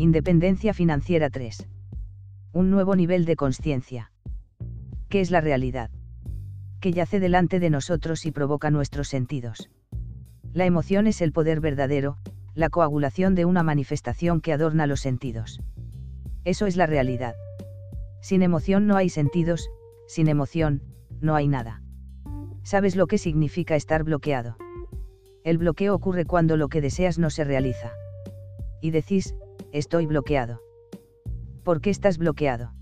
Independencia financiera 3. Un nuevo nivel de conciencia. ¿Qué es la realidad? Que yace delante de nosotros y provoca nuestros sentidos. La emoción es el poder verdadero, la coagulación de una manifestación que adorna los sentidos. Eso es la realidad. Sin emoción no hay sentidos, sin emoción, no hay nada. ¿Sabes lo que significa estar bloqueado? El bloqueo ocurre cuando lo que deseas no se realiza. Y decís, estoy bloqueado. ¿Por qué estás bloqueado?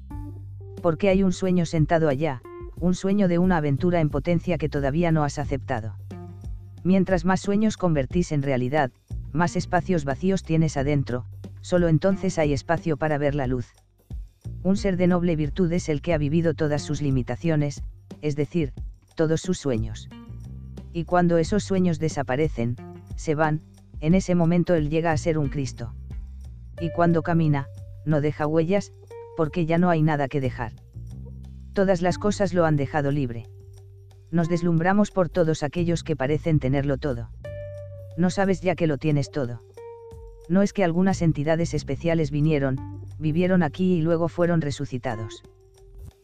Porque hay un sueño sentado allá, un sueño de una aventura en potencia que todavía no has aceptado. Mientras más sueños convertís en realidad, más espacios vacíos tienes adentro, solo entonces hay espacio para ver la luz. Un ser de noble virtud es el que ha vivido todas sus limitaciones, es decir, todos sus sueños. Y cuando esos sueños desaparecen, se van, en ese momento él llega a ser un Cristo. Y cuando camina, no deja huellas, porque ya no hay nada que dejar. Todas las cosas lo han dejado libre. Nos deslumbramos por todos aquellos que parecen tenerlo todo. No sabes ya que lo tienes todo. No es que algunas entidades especiales vinieron, vivieron aquí y luego fueron resucitados.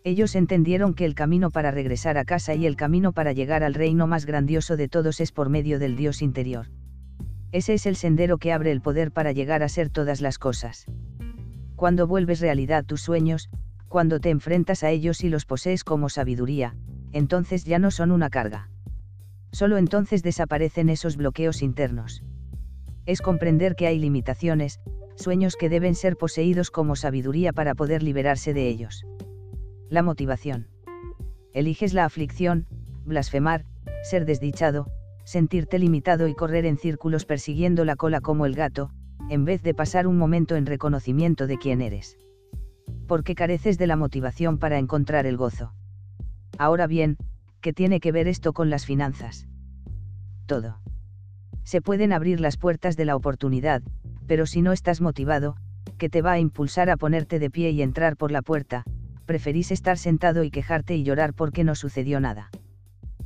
Ellos entendieron que el camino para regresar a casa y el camino para llegar al reino más grandioso de todos es por medio del Dios interior. Ese es el sendero que abre el poder para llegar a ser todas las cosas. Cuando vuelves realidad tus sueños, cuando te enfrentas a ellos y los posees como sabiduría, entonces ya no son una carga. Solo entonces desaparecen esos bloqueos internos. Es comprender que hay limitaciones, sueños que deben ser poseídos como sabiduría para poder liberarse de ellos. La motivación. Eliges la aflicción, blasfemar, ser desdichado, sentirte limitado y correr en círculos persiguiendo la cola como el gato, en vez de pasar un momento en reconocimiento de quién eres. Porque careces de la motivación para encontrar el gozo. Ahora bien, ¿qué tiene que ver esto con las finanzas? Todo. Se pueden abrir las puertas de la oportunidad, pero si no estás motivado, ¿qué te va a impulsar a ponerte de pie y entrar por la puerta, preferís estar sentado y quejarte y llorar porque no sucedió nada.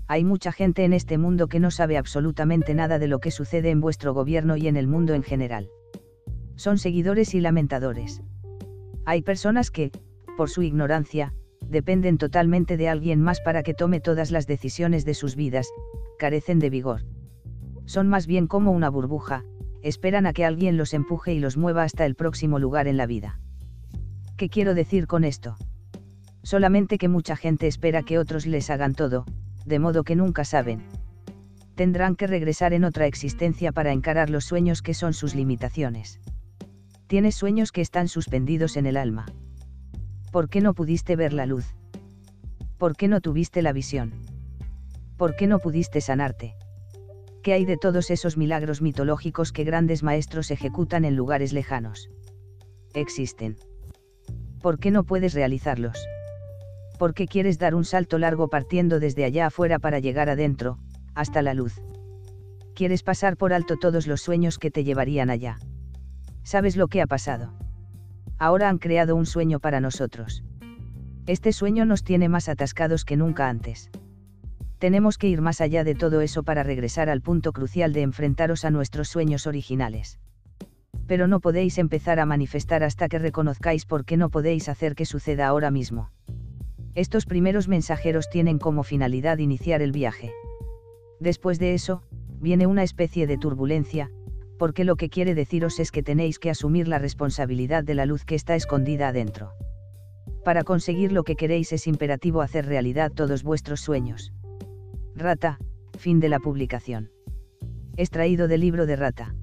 Hay mucha gente en este mundo que no sabe absolutamente nada de lo que sucede en vuestro gobierno y en el mundo en general. Son seguidores y lamentadores. Hay personas que, por su ignorancia, dependen totalmente de alguien más para que tome todas las decisiones de sus vidas, carecen de vigor. Son más bien como una burbuja, esperan a que alguien los empuje y los mueva hasta el próximo lugar en la vida. ¿Qué quiero decir con esto? solamente que mucha gente espera que otros les hagan todo, de modo que nunca saben. Tendrán que regresar en otra existencia para encarar los sueños que son sus limitaciones. Tienes sueños que están suspendidos en el alma. ¿Por qué no pudiste ver la luz? ¿Por qué no tuviste la visión? ¿Por qué no pudiste sanarte? ¿Qué hay de todos esos milagros mitológicos que grandes maestros ejecutan en lugares lejanos? Existen. ¿Por qué no puedes realizarlos? ¿Por qué quieres dar un salto largo partiendo desde allá afuera para llegar adentro, hasta la luz? Quieres pasar por alto todos los sueños que te llevarían allá. ¿Sabes lo que ha pasado? Ahora han creado un sueño para nosotros. Este sueño nos tiene más atascados que nunca antes. Tenemos que ir más allá de todo eso para regresar al punto crucial de enfrentaros a nuestros sueños originales. Pero no podéis empezar a manifestar hasta que reconozcáis por qué no podéis hacer que suceda ahora mismo. Estos primeros mensajeros tienen como finalidad iniciar el viaje. Después de eso, viene una especie de turbulencia, porque lo que quiere deciros es que tenéis que asumir la responsabilidad de la luz que está escondida adentro. Para conseguir lo que queréis es imperativo hacer realidad todos vuestros sueños. Rata, fin de la publicación. Extraído del libro de Rata.